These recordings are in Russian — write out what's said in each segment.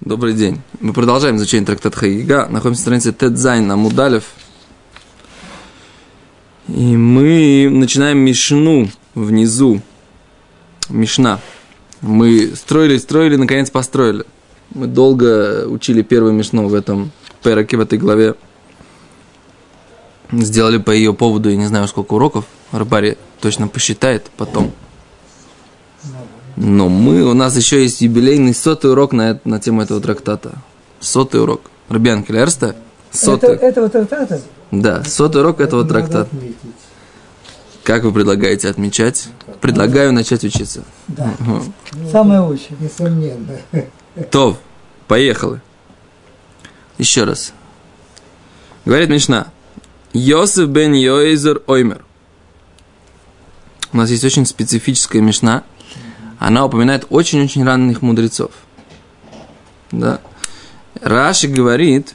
Добрый день. Мы продолжаем изучение трактата Хаига. Находимся на странице Тедзайн на Мудалев. И мы начинаем Мишну внизу. Мишна. Мы строили, строили, наконец построили. Мы долго учили первую Мишну в этом пераке, в этой главе. Сделали по ее поводу, я не знаю, сколько уроков. Рыбари точно посчитает потом. Но мы, у нас еще есть юбилейный сотый урок на, на тему этого трактата. Сотый урок. Рубян Келерста? Сотый. Это, этого трактата? Да, сотый урок этого Надо трактата. Как вы предлагаете отмечать? Предлагаю начать учиться. Да. Самое лучшее. Несомненно. То, поехали. Еще раз. Говорит Мишна. Йосиф бен Йоизер Оймер. У нас есть очень специфическая Мишна. Она упоминает очень-очень ранних мудрецов. Да. Раши говорит,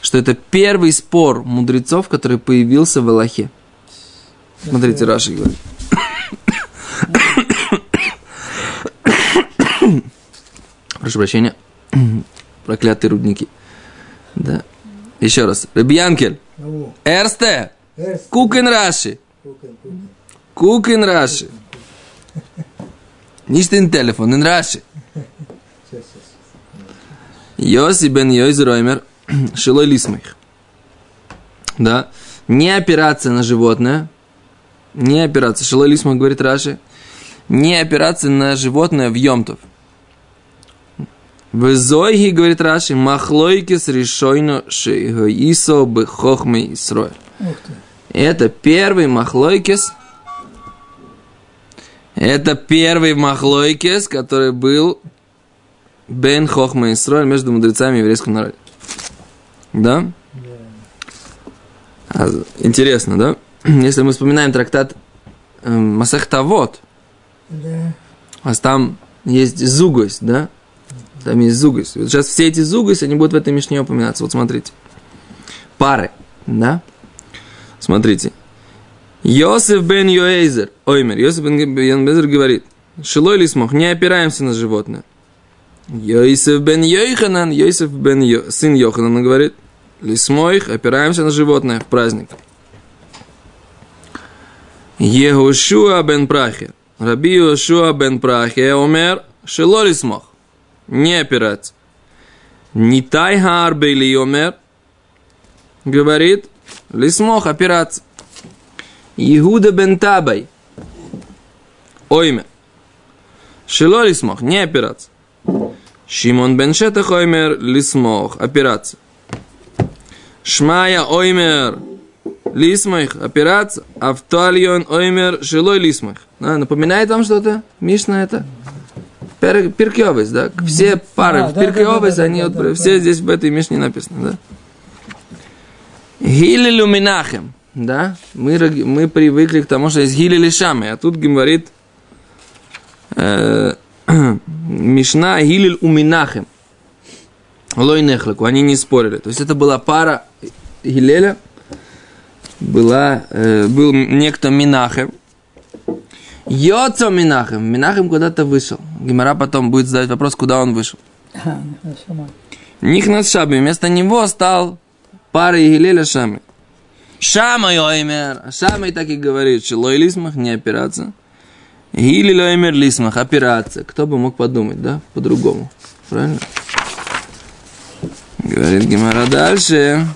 что это первый спор мудрецов, который появился в Аллахе. Смотрите, Раши говорит. Прошу прощения. Проклятые рудники. Да. Еще раз. Рабьянкель. Ну, Эрсте. Эрст, Кукен Раши. Кукен Раши. Телефон, ин Раши. Сейчас, сейчас. Йоси бен Йойз Роймер. Шилой лисмых. Да. Не опираться на животное. Не опираться. Шилой лисмах говорит Раши. Не опираться на животное в Йомтов. В Зойги, говорит Раши, махлойкис решойно шейгоисо бы хохмы Исроэль. Это первый махлойкес. Это первый махлойкес, который был Бен Хохма Исроэль между мудрецами и еврейским народом. Да? А, интересно, да? Если мы вспоминаем трактат э, Масахтавод, Да. а там есть зугость, да? Там есть зугость. Вот сейчас все эти зугость, они будут в этой мишне упоминаться. Вот смотрите. Пары, да? Смотрите. Йосиф бен Йоэйзер, Оймер, Йосиф бен Йоэйзер говорит, Шилой ли смог, не опираемся на животное. Йосиф бен Йоханан, Йосиф бен Йо, сын Йоханана говорит, Лисмоих, опираемся на животное в праздник. Егушуа бен Прахе, Раби Йошуа бен Прахе, Омер, Шило ли смог, не опираться. Нитай Харбе или Омер, говорит, Лисмох, опираться. Иуда бен Табай. Оймер. Шило лисмох, не опираться. Шимон бен Шетах оймер, лисмох, опираться. Шмая оймер, лисмох, опираться. Автальон оймер, шилой лисмох. А, напоминает вам что-то? Мишна это? Пер, Пиркеовость, да? Все пары А, в да, да, да, да, они да, вот, да, все да. здесь в этой Мишне написано, да? Гилелю Минахем, да? Мы, мы привыкли к тому, что есть Гилели Шамы, а тут говорит э, Мишна Гилель у Минахем. Лой Нехлаку, они не спорили. То есть это была пара Гилеля, была, э, был некто Минахем, Йоцо Минахем. Минахем куда-то вышел. Гимара потом будет задать вопрос, куда он вышел. Шамай. Нихнат Шаби. Вместо него стал парой Гилеля Шамы. Шама Йоймер. А Шамай так и говорит, что Лой Лисмах не опираться. Гили Лоймер Лисмах опираться. Кто бы мог подумать, да? По-другому. Правильно? Говорит Гимара дальше.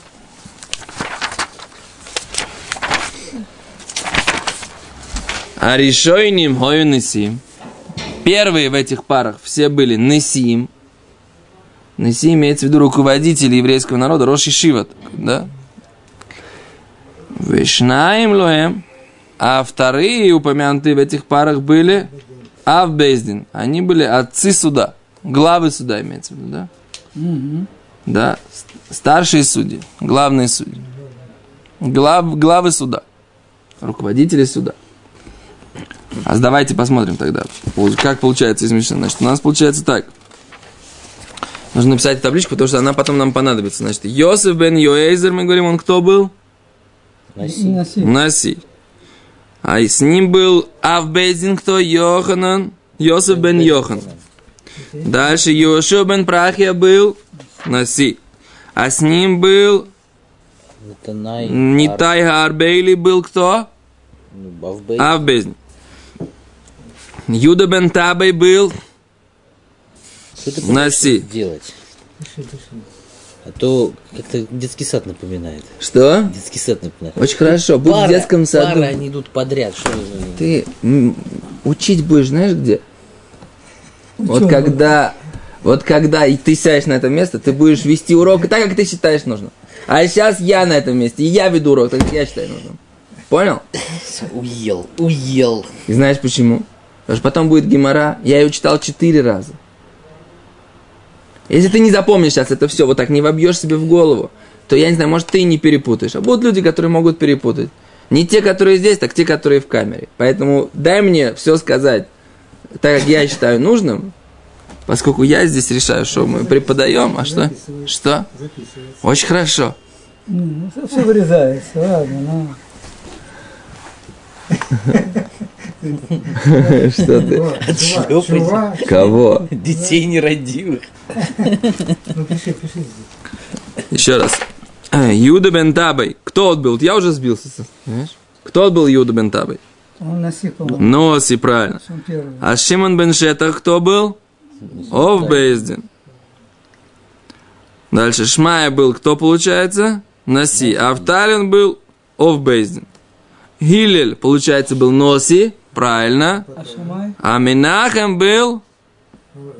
А решойним хою несим. Первые в этих парах все были несим. Неси имеется в виду руководители еврейского народа, Роши Шиват, да? Вишнаем лоем. А вторые упомянутые в этих парах были Авбездин. Они были отцы суда, главы суда имеется в виду, да? Мгм. Да, старшие судьи, главные судьи. Глав, главы суда, руководители суда. А давайте посмотрим тогда, как получается из Мишны. Значит, у нас получается так. Нужно написать табличку, потому что она потом нам понадобится. Значит, Йосиф бен Йоэйзер, мы говорим, он кто был? И носи. Наси. А и с ним был Авбейзин, кто? Йоханан. Йосиф бен Йохан. Дальше Йошуа бен Прахия был Наси. А с ним был. Нитай Гарбейли был кто? Ну, Бавбей. Авбезн. Юда бен Табей был Наси. делать? А то как-то детский сад напоминает. Что? Детский сад напоминает. Очень хорошо. Будь Пары- в детском саду. Пары, они идут подряд. Что Ты учить будешь, знаешь где? Вот чём? когда, вот когда и ты сядешь на это место, ты будешь вести урок так, как ты считаешь нужно. А сейчас я на этом месте, и я веду урок, так как я считаю нужным. Понял? Уел, уел. И знаешь почему? Потому что потом будет гемора. Я ее читал четыре раза. Если ты не запомнишь сейчас это все, вот так не вобьешь себе в голову, то я не знаю, может, ты и не перепутаешь. А будут люди, которые могут перепутать. Не те, которые здесь, так те, которые в камере. Поэтому дай мне все сказать так, как я считаю нужным, поскольку я здесь решаю, что мы преподаем, а что? Что? Очень хорошо. Ну, все вырезается, ладно, ну. Что ты? Отшлепать. Кого? детей нерадивых. Ну, пиши, пиши здесь. Еще раз. Э, Юда бен Табай. Кто он был? Я уже сбился. Кто он был Юда бен Табай? Он по-моему, Носи, правильно. А Шимон бен Шетах кто был? Ов Бейздин. Дальше Шмая был кто получается? Наси. А Авталин был Ов Бейздин. Гилель, получается, был Носи. Правильно. А Минахем был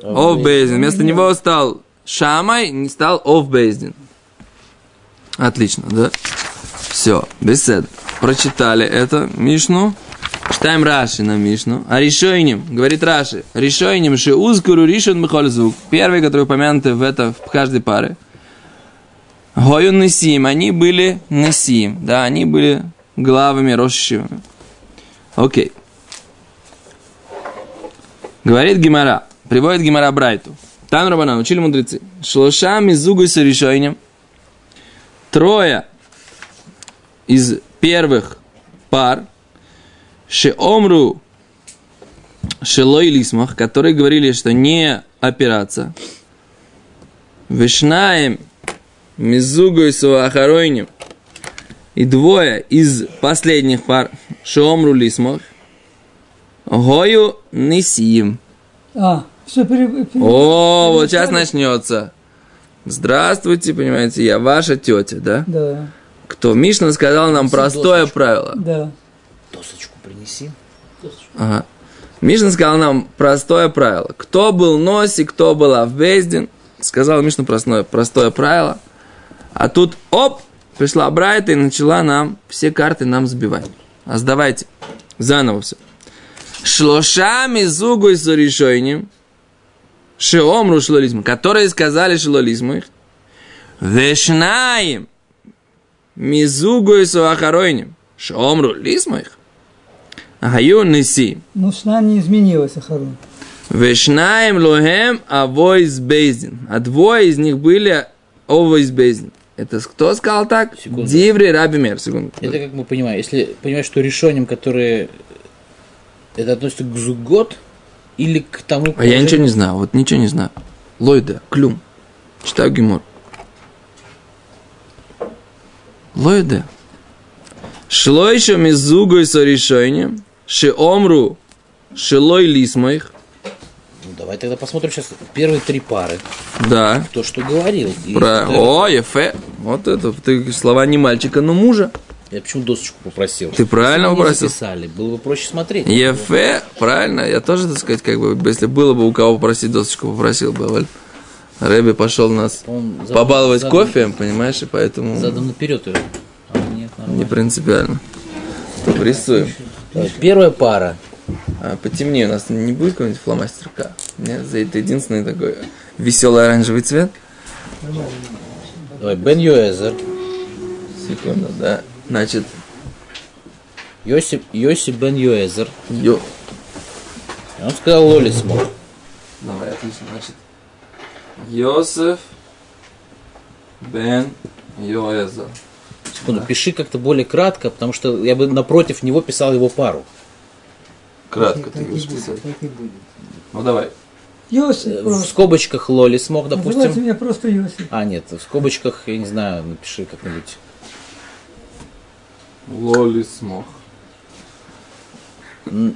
Ов Бейздин. Вместо него стал Шамай, не стал Ов Бейздин. Отлично, да? Все, беседа. Прочитали это Мишну. Читаем Раши на Мишну. А Ришойним, говорит Раши, Ришойним, ши узкуру ришон михользук. Первый, который упомянуты в, это, в каждой паре. Гою Несим, они были Несим, да, они были главами, росшивыми. Окей. Говорит Гимара, приводит Гимара Брайту. Там Рабана учили мудрецы. Шлоша мизугу с решением. Трое из первых пар Шеомру Шелой Лисмах, которые говорили, что не опираться. Вишнаем и Суахаройним. И двое из последних пар Шеомру Лисмах. Гою Нисиим. А, все пере... пере- О, вот сейчас начнется. Здравствуйте, понимаете, я ваша тетя, да? Да, Кто? Мишна сказал нам простое правило. да. Досочку принеси. Ага. Мишна сказал нам простое правило. Кто был Носи, кто был Авбездин, сказал Мишна простое, простое правило. А тут, оп, пришла Брайта и начала нам все карты нам сбивать. А сдавайте. Заново все. Шлошами зугу и соришойним. Шеомру шлолизму. Которые сказали шлолизму их. Вешнаем. Мизугу и суахаройним. Шеомру лизму их. Гаю неси. Ну, шна не изменилась, Ахарон. Вешнаем лохем авойс бейзин. А двое из них были овойс бейзин. Это кто сказал так? Секунду. Диври Раби Мер. Секунду. Это как мы понимаем. Если понимаешь, что решением, которые это относится к зугот или к тому... А я ничего не знаю. Вот ничего не знаю. Лойда, клюм. Читаю гемор. Лойда. Шлойша мизугой со решением. Шеомру. Шелой лисмоих. Ну, давай тогда посмотрим сейчас первые три пары. Да. То, что говорил. И Про... это- О, Ефе. Вот это. Ты слова не мальчика, но мужа. Я почему досочку попросил? Ты правильно не попросил. записали, было бы проще смотреть. Ефе, правильно, я тоже, так сказать, как бы, если было бы у кого попросить досочку, попросил бы, Валь. Рэби пошел нас задан- побаловать задан- кофе, понимаешь, и поэтому Задан наперед уже. А, нет, не принципиально. Рисуем. Давай, Первая пара. А, потемнее, у нас не будет какой-нибудь фломастер К? Нет, за это единственный такой веселый оранжевый цвет. Давай, Бен Юэзер. Секунду, да. Значит, Йосип, Йосип Бен Юэзер. ё... Он сказал Лоли смог. Давай, отлично, значит. Йосеф Бен Йоэзер. Секунду, пиши как-то более кратко, потому что я бы напротив него писал его пару. Кратко ты Так и будешь писать. так и будет. Ну давай. Йосиф В скобочках Лоли смог, допустим. Называйте меня просто Йосиф. А, нет, в скобочках, я не знаю, напиши как-нибудь. Лоли смог. Теперь...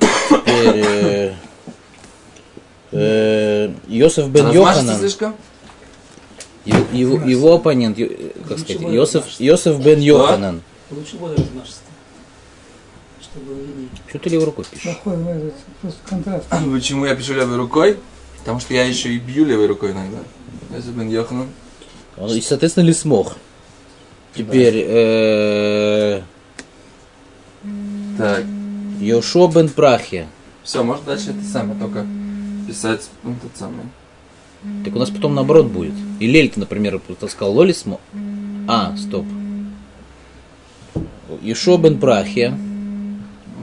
э, э, Йосеф бен Йоханан, его, его- оппонент, э, как сказать, Йосеф, Йосеф бен Йоханан. Лучше. Что ты левой рукой пишешь? Контраст. Почему я пишу левой рукой? Потому что я еще и бью левой рукой иногда. Если бен Йоханан. Он, И, соответственно, ли смог. Теперь э, Так. Йошуа бен Прахия. Все, может дальше это самое, только писать ну, тот самый. Так у нас потом наоборот будет. И Лель, ты, например, просто сказал Лоли смог. А, стоп. Йошуа бен Прахия.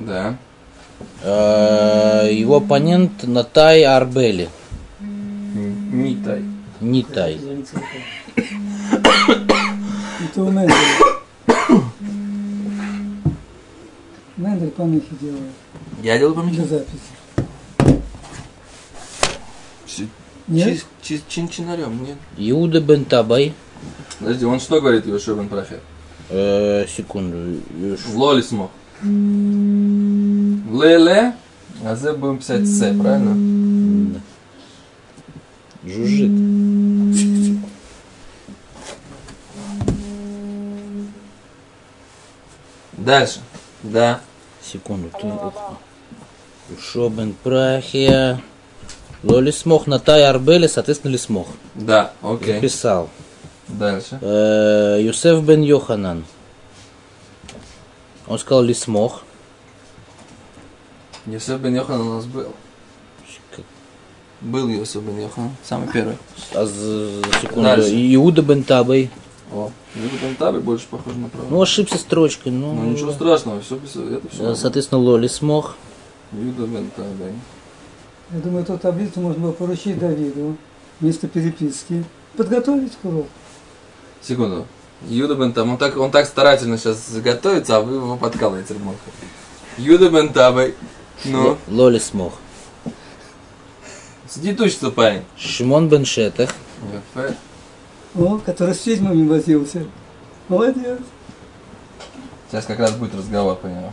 Да. Э, его оппонент Натай Арбели. Н- Нитай. Нитай. Мендель помехи делает Я делаю для помехи? записи. Чи- Нет? чи- чи- Чин-чинарем, нет. Иуда бен Табай. Подожди, он что говорит, Йошуа бен Прахер? Э, секунду. Йош- Лоли смог. Леле, а зе будем писать С, правильно? Да. Жужжит. Дальше. Да. Секунду. Ты... Йошуа бен Прахия. Лоли смог Натай Арбели, соответственно, ли смог. Да, окей. Записал. Дальше. Э, Юсеф бен Йоханан. Он сказал ли смог. Йосеф бен Йохан у нас был. Был Йосеф бен Йохан, самый первый. А з- секунду. Дальше. Иуда бен Табай. О, Юда бен Таби больше похож на правду. Ну, ошибся строчкой. Ну, Ну ничего страшного, все это Э, все. Соответственно, Лоли смог. Юда бен. Я думаю, эту таблицу можно было поручить Давиду вместо переписки. Подготовить к уроку. Секунду. Юда бен. Он так, он так старательно сейчас готовится, а вы его подкалываете, ребенка. Юда бен Таби. Ну, Лоли смог. сидит учится парень. Шимон бен Шетах. О, который с ведьмами возился. Молодец. Сейчас как раз будет разговор по нему.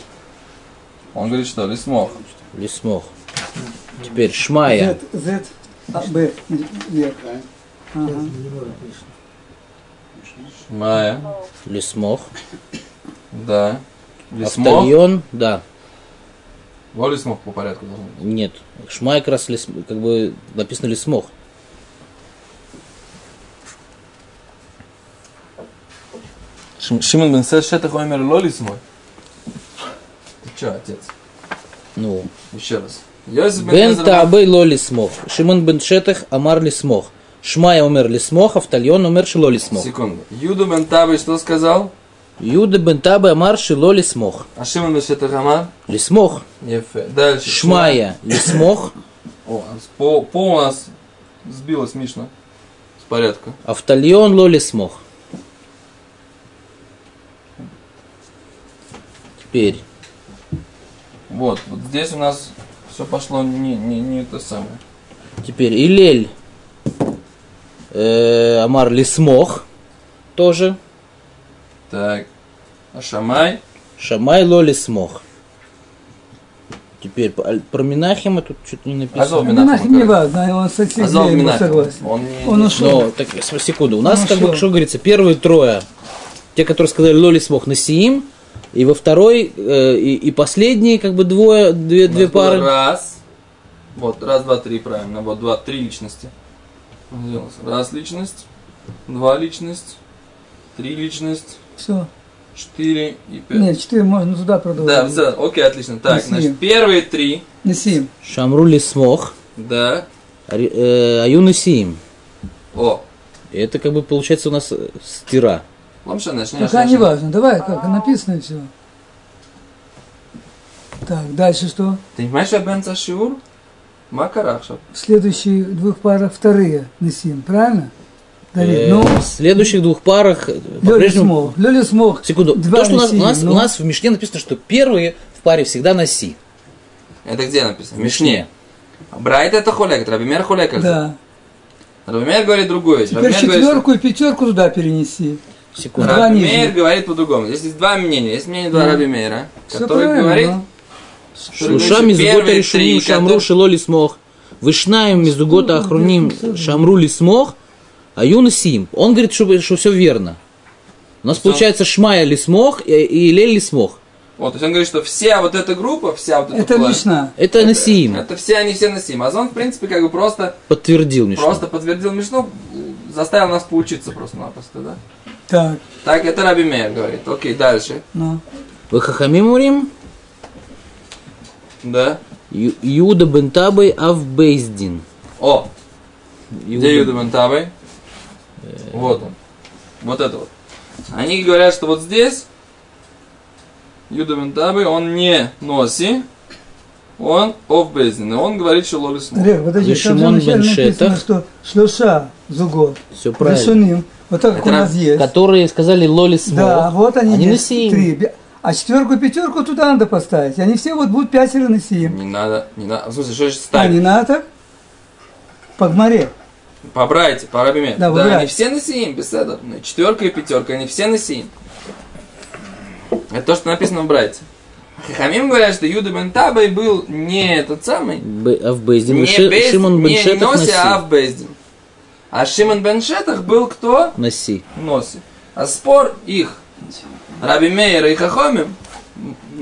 Он говорит, что ли смог. Ли смог. Теперь Шмая. Z, Z, а, Б, вверх. Ага. Майя. Ли смог. Да. Ли смог? Автальон. Да. Воли смог по порядку должен быть. Нет. Шмай как раз ли, см- как бы написано ли смог. Шим- Шимон бен Шетах умер Лоли смог. Ты че, отец? Ну. Еще раз. Йосиф Бен Таабей Лоли смог. Шимон бен Шетах Амар ли смог. Шмая умер ли смог. Автальон умер шило ли смог. Секунду. Юду бен Таби что сказал? Юда бен Табе Амар шило ли смог. А Шимон бен Шетах Амар? Ли смог. Дальше. Шмая ли смог. О, по, по у нас сбилось Мишна. С порядка. Автальон Лоли смог. Теперь. Вот, вот здесь у нас все пошло не, не, не это самое. Теперь Илель э, Амар ли смог. Тоже. Так. А Шамай? Шамай Лоли смог. Теперь про Минахима тут что-то не написано. Азов Минахим, нахер не важно, он с этим Азов был Минахим. согласен. Он не... Он ушел. Но, так, секунду, у нас, Ну, как бы, что? говорится, первые трое, те, которые сказали Лоли смог на Сиим, и во второй, э, и, и последние, как бы, двое, две, две пары. Раз. Вот, раз, два, три, правильно. Вот, два, три личности. Раз личность, два личность, три личность, Все. четыре и пять. Нет, четыре можно туда Да, продолжить. все, окей, отлично. Так, Спасибо. значит, первые три, Неси. Шамрули смог, да. Э, Аюн и Сиим. О, И это, как бы, получается у нас стира. Ламша, начни. Пока не важно. Давай, как написано и все. Так, дальше что? Ты понимаешь, что Бен Шиур? Макарахша. В следующие двух парах вторые Несим, правильно? Давид, Э, ну, в следующих двух парах э, Лёля смог. Лёля смог. Секунду. Два То, что у нас, у, нас, ну. у нас в Мишне написано, что первые в паре всегда на Си. Это где написано? В Мишне. Брайт это хулек, Рабимер хулек. Да. Рабимер говорит другое. Теперь Рабимер говорит, что- четверку и пятерку туда перенеси. Секунду. Два Раби. Мейер говорит по-другому. Здесь есть два мнения. Есть мнение два. Раби Мейера, который правильно. говорит, мизугота первые решуним шамру шело лисмох. Вышнаем мизугота охруним шамру лисмох. А юна сим. Он говорит, что, что все верно. У нас получается шмая лисмох и, и лель лисмох. Вот, то есть он говорит, что вся вот эта группа, вся вот эта Это план- Мишна. Это насиим. Это все они все носим. Азон, в принципе, как бы просто, Подтвердил Мишну. просто подтвердил Мишну, заставил нас поучиться просто-напросто, да? Так, Так, это Раби Мейер говорит. Окей, дальше. ну. Вы хахамим урим? Да. Ю- Юда бентабой авбейздин. О, Иуда. где Юда Бентабой? Вот он. Вот это вот. Они говорят, что вот здесь Юда Бентабой, он не носи, он офбейзин. И он говорит, что Олег, подожди, там же Шимон бен написано, Шетах. что шлюша зугод. Все правильно. Вот так как Это у нас есть. Которые сказали лоли смог. Да, вот они, Они есть, три. А четверку и пятерку туда надо поставить. Они все вот будут пятеро на сиим. Не надо, не надо. В смысле, что же А, ставить? не надо так? По гмаре. По брайте, по Раби Да, Да, они все на сиим, беседа. Ну, Четверка и пятерка, они все на сиим. Это то, что написано в брайте. Хахамим говорят, что Юда бен Табай был не этот самый, Б- Авбейздин. не, И Ши- Бейз- Шимон бен не Носи, а Наси. Авбейздин. А Шимон бен Шетах был кто? Наси. Носи. А спор их, Раби Мейера и Хахомим,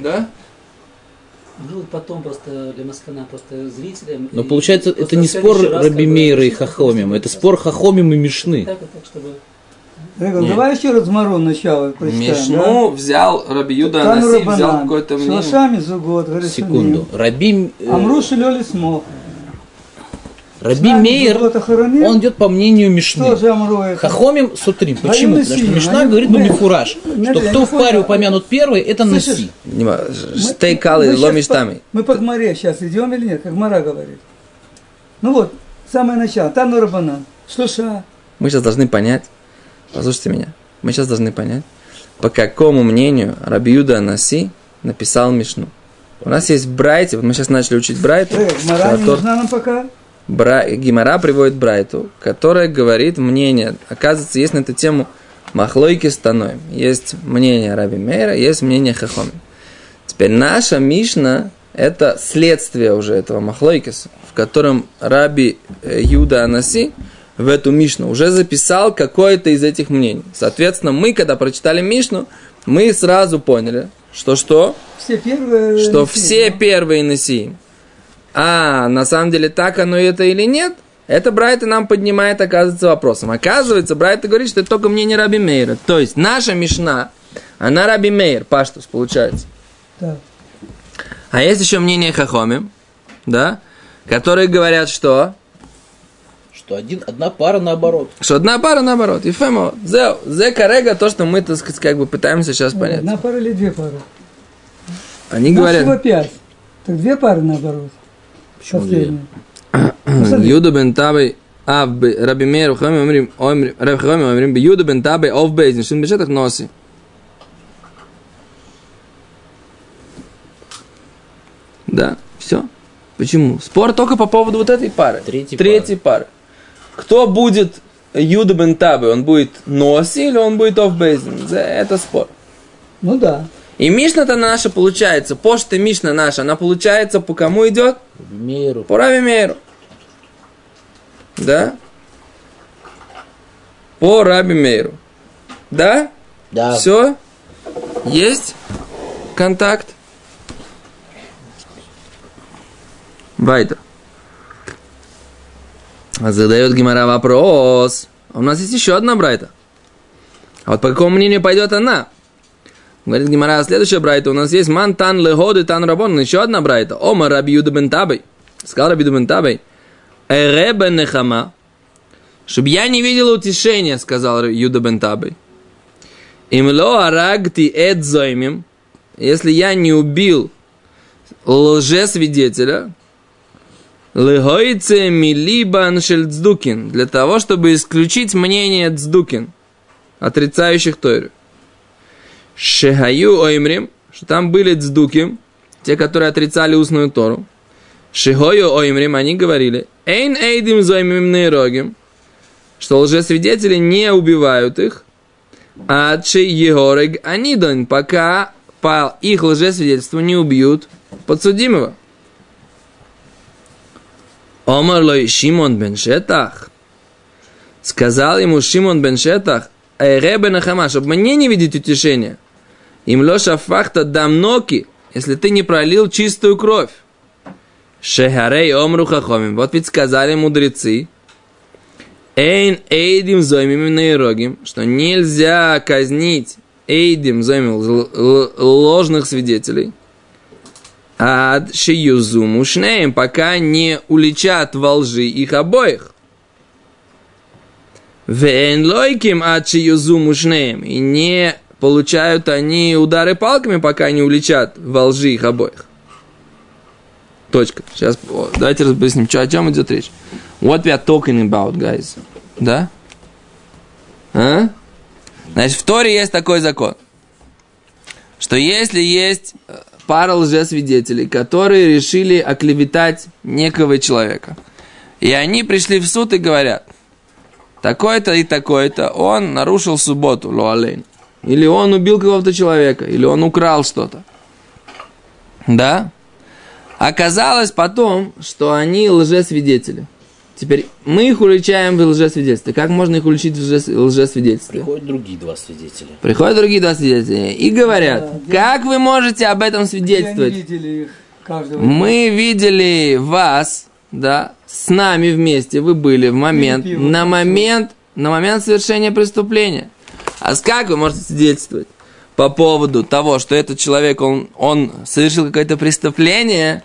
да? Ну, потом просто для Маскана, просто зрителям. Но получается, это не спор раз, Раби Мейра и Хахомим, это спор Хахомим и Мишны. Так, чтобы... Давай еще раз Марон начало прочитаем. Мишну взял Раби Юда да? Анаси, взял какое-то мнение. Шлашами зугод. Секунду. Раби, э, Амруши лёли смог. Раби Мейер, он идет по мнению Мишны. Хахомим сутрим. Почему? Потому что Мишна говорит мы- Бамифураж, что Нет, я кто в паре понял. упомянут первый, это? Наси. Стей калы, там. Мы по Гмаре сейчас идем или нет, как Мара говорит. Ну вот, самое начало. Тану Рабанан. Шлуша. Мы сейчас должны понять, послушайте меня, мы сейчас должны понять, по какому мнению Раби Юда Анаси написал Мишну. У нас есть Брайте, вот мы сейчас начали учить Брайту, Э, Мара не нужна нам пока. Бра... Гимара приводит Брайту, которая говорит мнение, оказывается, есть на эту тему Махлойки станой. Есть мнение Раби Мейра, есть мнение Хахоми. Теперь наша Мишна – это следствие уже этого Махлойкиса, в котором Раби э, Юда Анаси в эту Мишну уже записал какое-то из этих мнений. Соответственно, мы, когда прочитали Мишну, мы сразу поняли, что что? Все первые. что все сильно. первые Несиим. А на самом деле так оно это или нет, это Брайта нам поднимает, оказывается, вопросом. Оказывается, Брайта говорит, что это только мнение Раби Мейра. То есть наша Мишна, она Раби Мейр, Паштус, получается. Так. А есть еще мнение Хахоми, да, которые говорят, что Что один, одна пара наоборот. что одна пара наоборот. И фемо, зе, зе карега, то, что мы, так сказать, как бы пытаемся сейчас понять. Одна пара или две пары? Они Нас говорят, всего пять. Так две пары наоборот. Почему ну, средний? Юда бен Табей Ав Раби Мейр Хами Омрим Омрим Раби Хами Омрим Юда бен Табей Ов Бейзин Шин Бешетах Носи. Да, все. Почему? Спор только по поводу вот этой пары. Третьей, Третьей пары. пары. Кто будет Юда бен Табе? Он будет Носи или он будет Ов Бейзин? Это спор. Ну да. И Мишна-то наша получается, пошта Мишна наша, она получается по кому идет? Мейеру. По Раби Мейру. Да? По Раби Мейру. Да? Да. Все? Есть контакт? Вайтер. Задает Гимара вопрос. А У нас есть еще одна брайта. А вот по какому мнению пойдет она? Говорит Гимара, следующая брайта. У нас есть ман тан легоды тан рабон. Еще одна брайта. Ома раби Юда бен Табей. Сказал раби Юда бен Табей. Эребе нехама. Чтобы я не видел утешения, сказал Юда бен Табей. Имло арагти эд зоймим. Если я не убил лжесвидетеля, легойце милибан шельцдукин, для того, чтобы исключить мнение цдукин, отрицающих Тойру. Шехаю оймрим, что там были цдуким, те, которые отрицали устную Тору. Шихою оймрим, они говорили, эйн эйдим зоймим нейрогим, что лжесвидетели не убивают их, а чей егорег анидон, пока по их лжесвидетельству не убьют подсудимого. Омар лой Шимон бен Шетах. Сказал ему Шимон бен Шетах, Эйребе Нахама, чтобы мне не видеть утешения. Им лоша фахта дамноки, если ты не пролил чистую кровь. Шехарей омру хахомим. Вот ведь сказали мудрецы, Эйн эйдим зоймим наирогим, что нельзя казнить эйдим зоймим ложных свидетелей. Ад шиюзу мушнеем, пока не уличат во лжи их обоих. Вен лойким ад шиюзу мушнеем. И не получают они удары палками, пока не уличат во лжи их обоих. Точка. Сейчас давайте разберемся, что, о чем идет речь. What we are talking about, guys. Да? А? Значит, в Торе есть такой закон, что если есть э, пара лжесвидетелей, которые решили оклеветать некого человека, и они пришли в суд и говорят, такой-то и такой-то, он нарушил субботу, луалейн, или он убил какого-то человека, или он украл что-то. Да? Оказалось потом, что они лжесвидетели. Теперь мы их уличаем в лжесвидетельстве. Как можно их уличить в лжес- лжесвидетельстве? Приходят другие два свидетеля. Приходят другие два свидетеля и говорят, Да, как вы можете об этом Они свидетельствовать? видели их, каждого. Мы видели вас, да, с нами вместе, вы были в момент, на момент, на момент совершения преступления. А с как вы можете свидетельствовать по поводу того, что этот человек, он, он совершил какое-то преступление,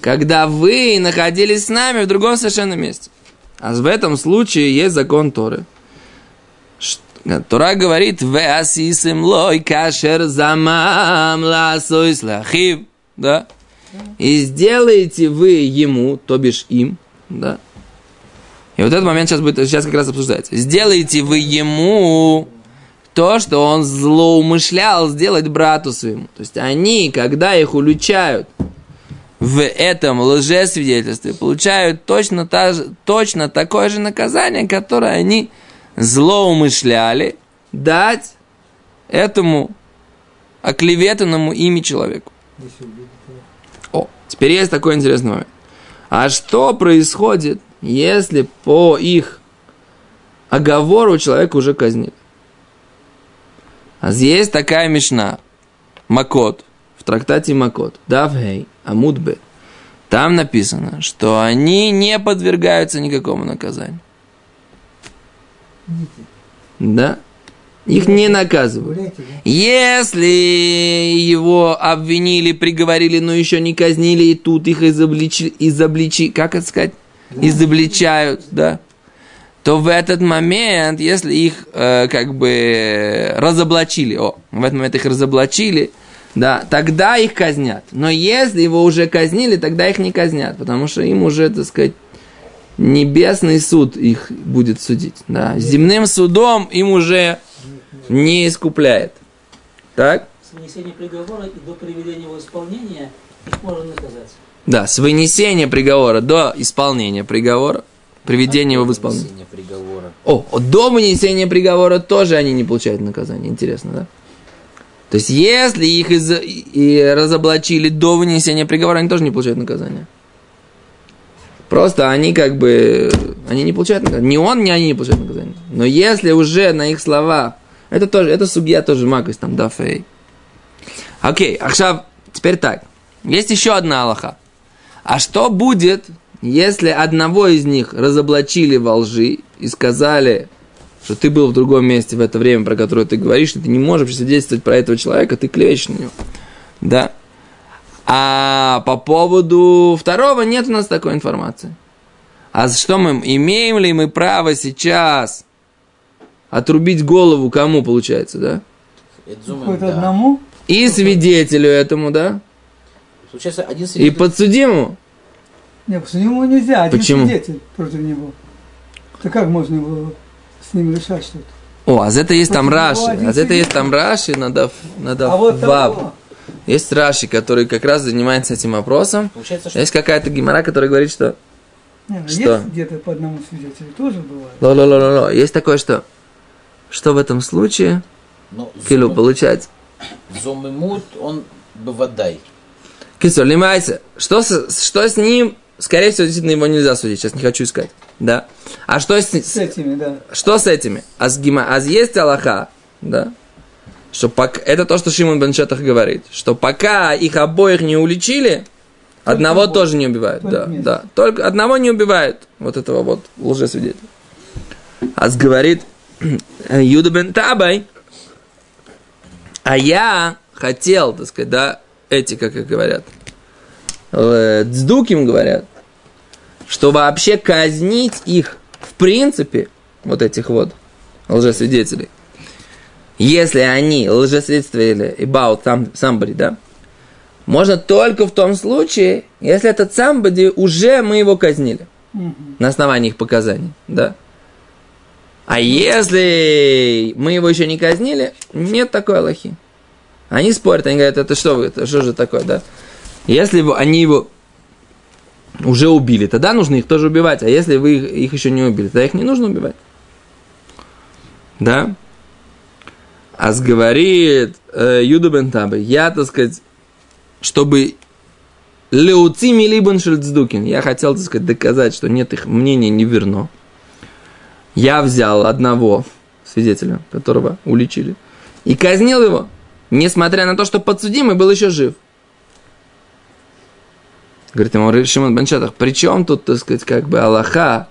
когда вы находились с нами в другом совершенно месте. А в этом случае есть закон Торы. Тора говорит, «Ве асисим лой кашер замам ласойс лахив». Да? И сделаете вы ему, то бишь им, да? И вот этот момент сейчас будет, сейчас как раз обсуждается. Сделаете вы ему то, что он злоумышлял сделать брату своему. То есть они, когда их уличают в этом лжесвидетельстве, получают точно, та же, точно такое же наказание, которое они злоумышляли дать этому оклеветанному ими человеку. О, теперь есть такой интересный момент. А что происходит, если по их оговору человека уже казнили? А есть такая мешна, Макот, в трактате Макот, Давгей, Амудбе. Там написано, что они не подвергаются никакому наказанию. Да? Их не наказывают. Если его обвинили, приговорили, но еще не казнили, и тут их изобличи, изобличи как это сказать, изобличают, да, то в этот момент, если их э, как бы разоблачили, о, в этот момент их разоблачили, да, тогда их казнят. Но если его уже казнили, тогда их не казнят, потому что им уже, так сказать, небесный суд их будет судить. Да. Земным судом им уже не искупляет. Так? С вынесением приговора и до приведения его исполнения их можно наказать. Да, с вынесения приговора до исполнения приговора, приведения его в исполнение. Приговора. О, до вынесения приговора тоже они не получают наказание. Интересно, да? То есть, если их из- и разоблачили до вынесения приговора, они тоже не получают наказание. Просто они как бы, они не получают наказание. Ни он, ни они не получают наказание. Но если уже на их слова, это тоже, это судья тоже макость там, да, фей. Окей, Ахшав, теперь так. Есть еще одна Аллаха. А что будет, если одного из них разоблачили во лжи и сказали, что ты был в другом месте в это время, про которое ты говоришь, что ты не можешь свидетельствовать про этого человека, ты клевещешь на него. Да? А по поводу второго нет у нас такой информации. А что мы, имеем ли мы право сейчас отрубить голову кому, получается, да? Какой-то да. одному? И свидетелю этому, да? Получается, один И свидетель. подсудимому. Нет, после него нельзя, один Почему? свидетель против него. То как можно было с ним решать что-то? О, а за это есть там Против Раши. А за это есть там Раши, надо, надо А вот того, есть Раши, который как раз занимается этим вопросом. Получается, что Есть какая-то гемора, которая говорит, что Не, ну, Что? Есть где-то по одному свидетелю, тоже бывает. ло-ло-ло-ло. Есть такое, что что в этом случае, ну, Килу, получается. зомимут, он бывадай. Кисор, лимайся. Что с, что с ним? Скорее всего, действительно, его нельзя судить. Сейчас не хочу искать. Да. А что с, С этими, да. что с этими? Аз, гима, аз есть Аллаха, да? Что пока, это то, что Шимон Беншетах говорит. Что пока их обоих не уличили, одного обоих. тоже не убивают. Только Да, вместе. да. Только одного не убивают. Вот этого вот лжесвидетеля. Аз говорит Юда бен Табай. А я хотел, так сказать, да, эти, как их говорят, Дздуким говорят, что вообще казнить их в принципе, вот этих вот лжесвидетелей, если они лжесвидетельствовали about some- somebody, да, можно только в том случае, если этот somebody уже мы его казнили Мгм. на основании их показаний, да. А если мы его еще не казнили, нет такой Аллахи. Они спорят, они говорят, это что вы, это что же такое, да? Если его- они его уже убили, тогда нужно их тоже убивать. А если вы их, их еще не убили, тогда их не нужно убивать. Да? А говорит э, Юда бен Табе, я, так сказать, чтобы Леуцими либон шельцдукин. Я хотел, так сказать, доказать, что нет, их мнение не верно. Я взял одного свидетеля, которого уличили, и казнил его, несмотря на то, что подсудимый был еще жив. Говорит ему Шимон Бенчатах, при чем тут, так сказать, как бы Аллаха,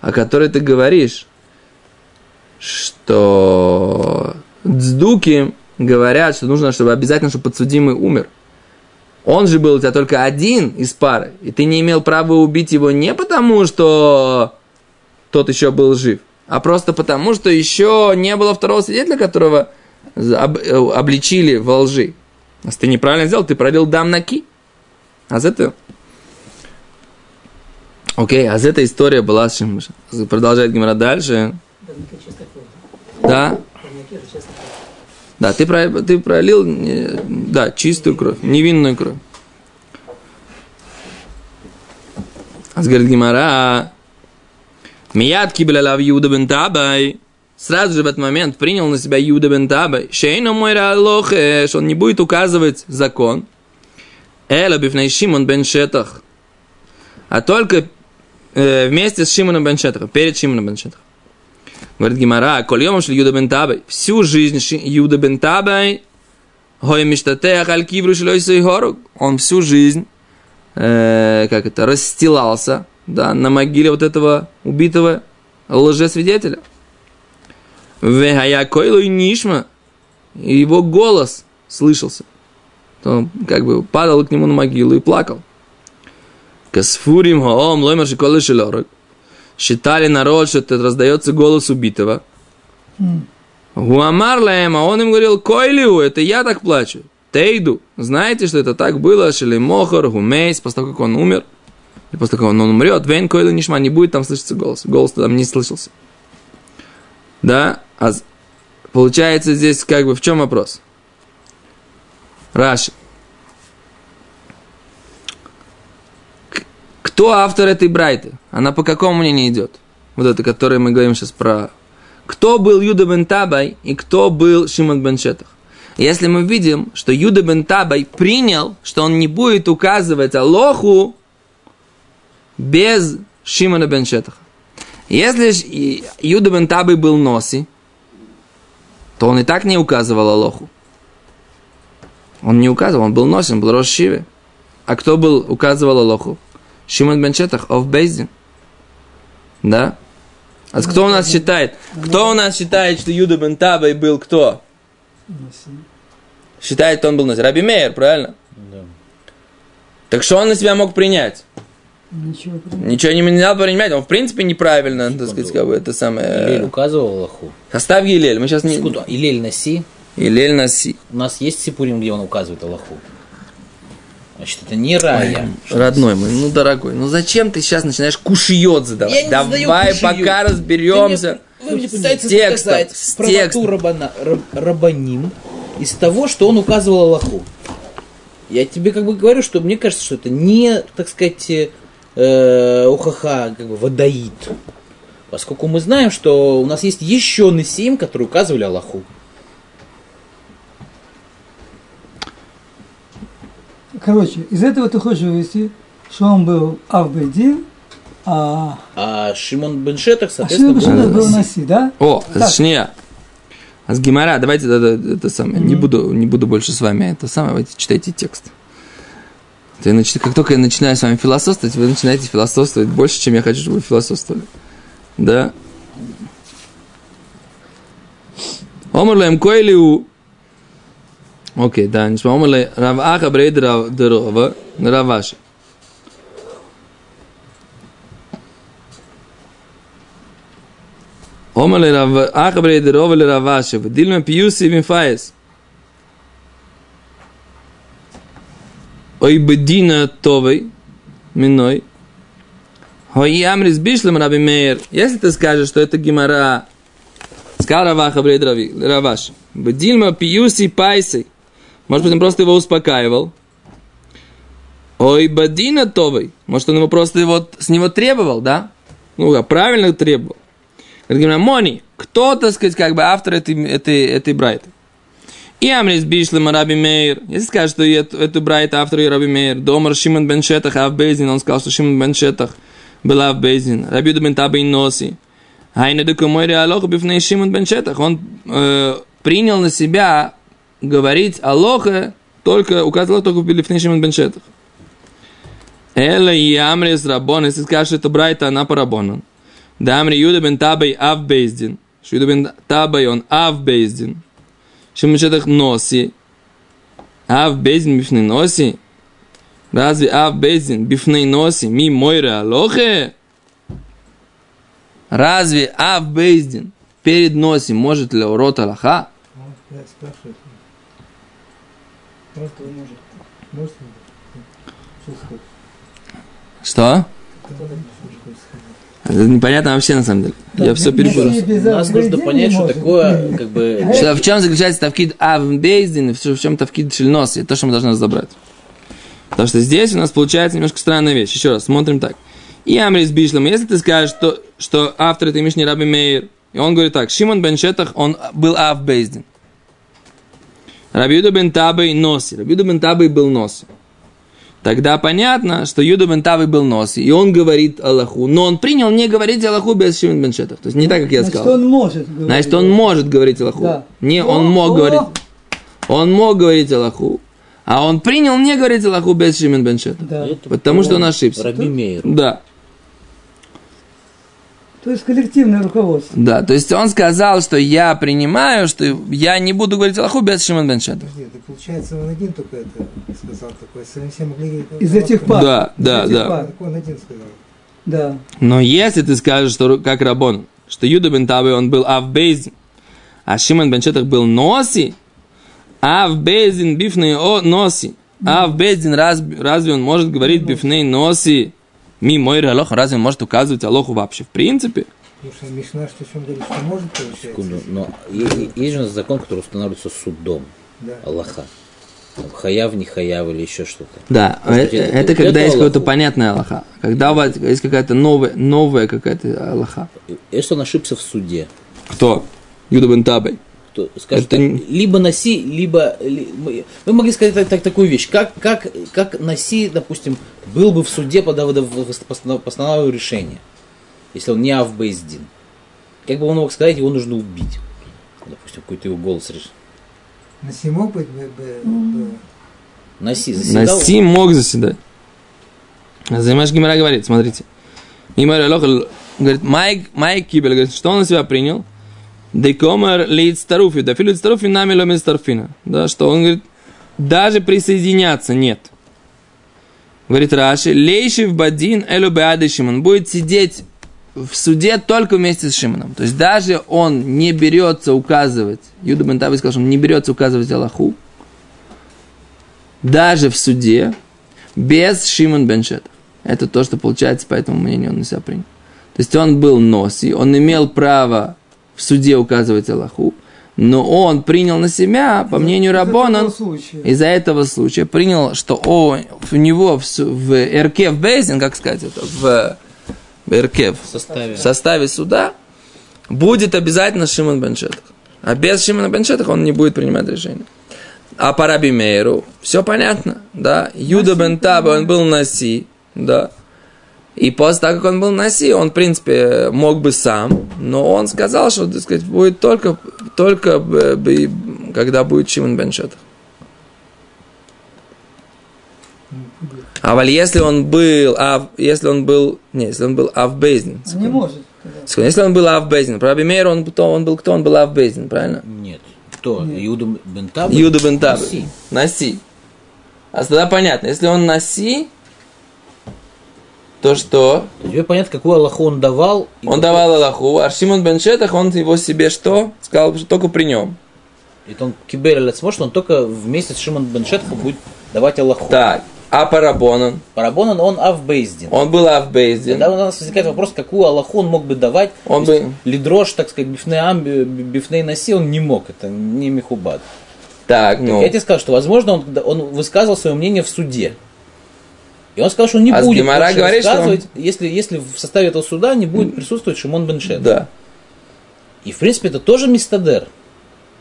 о которой ты говоришь, что дздуки говорят, что нужно, чтобы обязательно, чтобы подсудимый умер. Он же был у тебя только один из пары, и ты не имел права убить его не потому, что тот еще был жив, а просто потому, что еще не было второго свидетеля, которого э, обличили во лжи. Если ты неправильно сделал, ты пролил дам на ки. А за это... Окей, а за эта история была... с чем- Продолжает Гимара дальше. Да, кровь. да, ты, про- ты пролил, да, чистую кровь, невинную кровь. А говорит Гимара, Мияд кибля Юда бен Табай. Сразу же в этот момент принял на себя Юда бен Табай. Шейна мой лохе, что он не будет указывать закон. Эла бифней Шимон бен Шетах. А только э, вместе с Шимоном бен Шетахом, перед Шимоном бен Шетахом. Говорит Гимара, кольем шли Юда бен Табай. Всю жизнь Ши- Юда бен Табай, хой миштатех аль кивру шлой хоруг. Он всю жизнь, э, как это, расстилался, да, на могиле вот этого убитого лжесвидетеля. Вегая койлу и нишма. И его голос слышался. То он как бы падал к нему на могилу и плакал. Касфурим хаом лоймер шиколы шелорок. Считали народ, что это раздается голос убитого. Гуамар лаэм, а он им говорил, Койлиу, это я так плачу. Тейду. Знаете, что это так было? Шелемохор, гумейс, после того, как он умер. И после того, как он умрет, вейн Койлу нишма, не будет там слышаться голос. Голос там не слышался. Да? А получается здесь как бы в чем вопрос? Раши. Кто автор этой брайты? Она по какому мнению идет? Вот это, которое мы говорим сейчас про... Кто был Юда бен Табай и кто был Шимон бен Шетах? Если мы видим, что Юда бен Табай принял, что он не будет указывать Алоху без Шимона бен Шетаха. Если Юда бен Табай был Носи, то он и так не указывал Алоху. Он не указывал, он был Носи, он был Рошиве. А кто был, указывал Алоху? Шимон бен Шетах, of Бейздин. Да? А кто у нас считает? Кто у нас считает, что Юда бен Табай был кто? Считает, что он был Носи. Раби Мейер, правильно? Да. Так что он на себя мог принять? Ничего. Ничего не менял принимать, он в принципе неправильно, так сказать, как бы это самое... Илель указывал Аллаху. Оставь Елель, мы сейчас не... Секунду, Илель Наси. Илель Наси. У нас есть Сипурим, где он указывает Аллаху. Значит, это не рая. Родной мой, ну дорогой, ну зачем ты сейчас начинаешь кушиет задавать? Я не Давай кушиет. пока разберемся. Вы мне пытаетесь текстом, с правоту рабана, раб- рабаним из того, что он указывал Аллаху. Я тебе как бы говорю, что мне кажется, что это не, так сказать, э, ухаха, как бы водоид. Поскольку мы знаем, что у нас есть еще Несим, которые указывали Аллаху. Короче, из этого ты хочешь вывести, что он был Авбейдин, а, А Шимон Беншетах, а соответственно, Шимон был Беншетах был Наси. Да? О, Так. шния. А с Гимара, давайте это, это самое, не, буду, не буду больше с вами это самое, давайте читайте текст. То я нач- как только я начинаю с вами философствовать, вы начинаете философствовать больше, чем я хочу, чтобы вы философствовали. Да? Омрлем койлиу. Окей, да, не смог ли Рав Брейд Рава Раваши. Омар ли Рав Аха Брейд Рава Раваши. Дильма Пьюси Винфаес. Ой бедина товой миной. Хой амрис бишлем раби мейер. Если ты скажешь, что это гемора, сказал Раваха бред Раваш. Бедильма пиюси пайсы. Может быть, он просто его успокаивал. Ой, Бадина Товой. Может, он его просто его, с него требовал, да? Ну, а правильно требовал. Говорит, Мони, кто, так сказать, как бы автор этой, этой, этой брайты? И Амрис Бишлема Раби Мейр. Если скажешь, что эту, эту брайт автор и Раби Мейр, Домар Шимон Бен Шетах, Ав Бейзин, он сказал, что Шимон Бен Шетах был Ав Бейзин. Раби Таба и Носи. Хайна Дука Мойри Алоха Бифней Шимон Бен Шетах. Он э, принял на себя говорить Алоха, только указал только в Бифней Шимон Бен Шетах. Эла и Амрис Рабон, если скажешь, это брайта, она по Рабону. Да Амри Юда Бен Табай Ав Бейздин. Что Юда Бен Табай, он Ав Бейздин. Шимон Шетах Носи. Ав Бейздин бифней Носи. Разве Ав Бейздин бифней Носи ми мойре алохе? Разве Ав Бейздин перед Носи может ли урод Аллаха? Я спрашиваю. Может, он может. Может, что? Это непонятно вообще на самом деле. Я все перепутал. Нас нужно понять, не что может. такое, как бы, Что, в чем заключается тавкид Авбейздин и в чем тавкид Шельноси? Это то, что мы должны разобрать. Потому что здесь у нас получается немножко странная вещь. Еще раз, смотрим так. И Амрис Бишлам, если ты скажешь, что, что автор этой Мишни Раби Мейер, и он говорит так, Шимон бен Шетах, он был Авбейздин. Раби Юда бен Табай Носи. Раби Юда бен Табай был Носи. Тогда понятно, что Юда бен Табай был Носи, и он говорит Аллаху, но он принял не говорить Аллаху без Шимон бен Шетах. То есть не так, как я Значит, сказал. он может говорить. Значит, он может говорить Аллаху. Да. Не, О, он мог о. говорить. Он мог говорить Аллаху, а он принял не говорить Аллаху без Шимон бен Шетах. Да. Потому что он ошибся. Раби Мейер. Да, То есть коллективное руководство. да. То есть он сказал, что я принимаю, что я не буду говорить Аллаху без Шимон бен Шетах. Подожди, это получается он один только это сказал такое. Все, все могли. Из этих пар. Да, да, Из этих да. пар. Так он один сказал. Да. Но если ты скажешь, что как Рабон, что Юда бен Табы, он был Авбейзин, а Шимон бен Шетах был Носи, Авбейзин бифней о Носи, Авбейзин разве, разве он может говорить бифней Носи, ми мой Аллах, разве может указывать Аллаху вообще в принципе? Потому что Мишна, что чем говорит, что может получается. Секунду, но есть же закон, который устанавливается судом Да. Аллаха. Там Хаяв, не хаяв или еще что-то. Да, Может это- это, это когда есть какая-то понятная Аллаха. Когда у вас есть какая-то новая, новая какая-то Аллаха. Если он ошибся в суде, Кто? Юда бен Табай. то скажет, Это так, либо носи, либо... ли- мы, могли сказать так, так- такую вещь. Как, как, как носи, допустим, был бы в суде, подав- постанов- постановил решение, если он не Авбейздин. Как бы он мог сказать, его нужно убить. Допустим, какой-то его голос решил. На сему быть бы... бы- бы- Носи, заседал. Наси мог заседать. Занимаешь Гимара говорит, смотрите. Гимара говорит, Майк, Майк Кибель, говорит, что он на себя принял? Декомер лейт старуфи, да филит старуфи нами ломит старфина. Да, что он говорит, даже присоединяться нет. Говорит Раши, лейшив бадин элю беады Шимон. Будет сидеть в суде только вместе с Шимоном. То есть даже он не берется указывать, Юда бен Таби сказал, что он не берется указывать Аллаху, даже в суде, без Шимон бен Шетах. Это то, что получается, по этому мнению он на себя принял. То есть он был носи, он имел право в суде указывать Аллаху, Но он принял на себя, по мнению Из этого Рабона, случая. из-за этого случая принял, что о, в него в, в Эркев Бейзин, как сказать это, в, в Эркев, В составе. в составе суда, будет обязательно Шимон Беншетах. А без Шимона Беншетах он не будет принимать решение. А по Раби Мейру все понятно, да. Юда бен Таба, он был Наси, да. И после того, как он был Наси, он, в принципе, мог бы сам, но он сказал, что, так сказать, будет только, только б- когда будет Шимон Беншетах. А вот если он был, а если он был, не, если он был Авбейзин, Он не может. тогда. если он был Авбейзин, про Раби Мейру он, кто, он был кто? Он был Авбейзин, правильно? Нет. Кто? Бентаб? Юда бен Таби. Наси. Наси. А тогда понятно, если он Наси, то что? Тебе понятно, какую Аллаху он давал? и Он давал Аллаху, а Шимон бен Шетах, он его себе что? Сказал, что только при нем. Это он кибер что он только вместе с Шимон Беншетхом будет давать Аллаху. Так, а Парабонан? Парабонан он авбейздин. Он был Авбейздин. Тогда у нас возникает вопрос, какую Аллаху он мог бы давать. Он бы- Лидрош, так сказать, бифней ам, би- бифней наси, он не мог. Это не мехубад. Так, ну. Я тебе сказал, что, возможно, он, он высказывал свое мнение в суде. И он сказал, что он не А будет больше говорит, что он- рассказывать, если, если в составе этого суда не будет присутствовать Шимон Беншет. Да. И, в принципе, это тоже мистадер.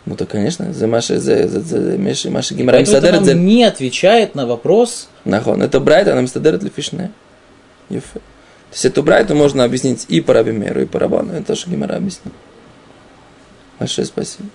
Ну, то, конечно, за Маши, за, за, за, Маши, Маши Гимара, Поэтому это за... не отвечает на вопрос, Нахон. Это Брайт, а нам Мисадерет Лефишне. Ефе. То есть эту Брайту можно объяснить и по Раби Мейру, и по Рабану. Это тоже Гимара объяснил. Большое спасибо.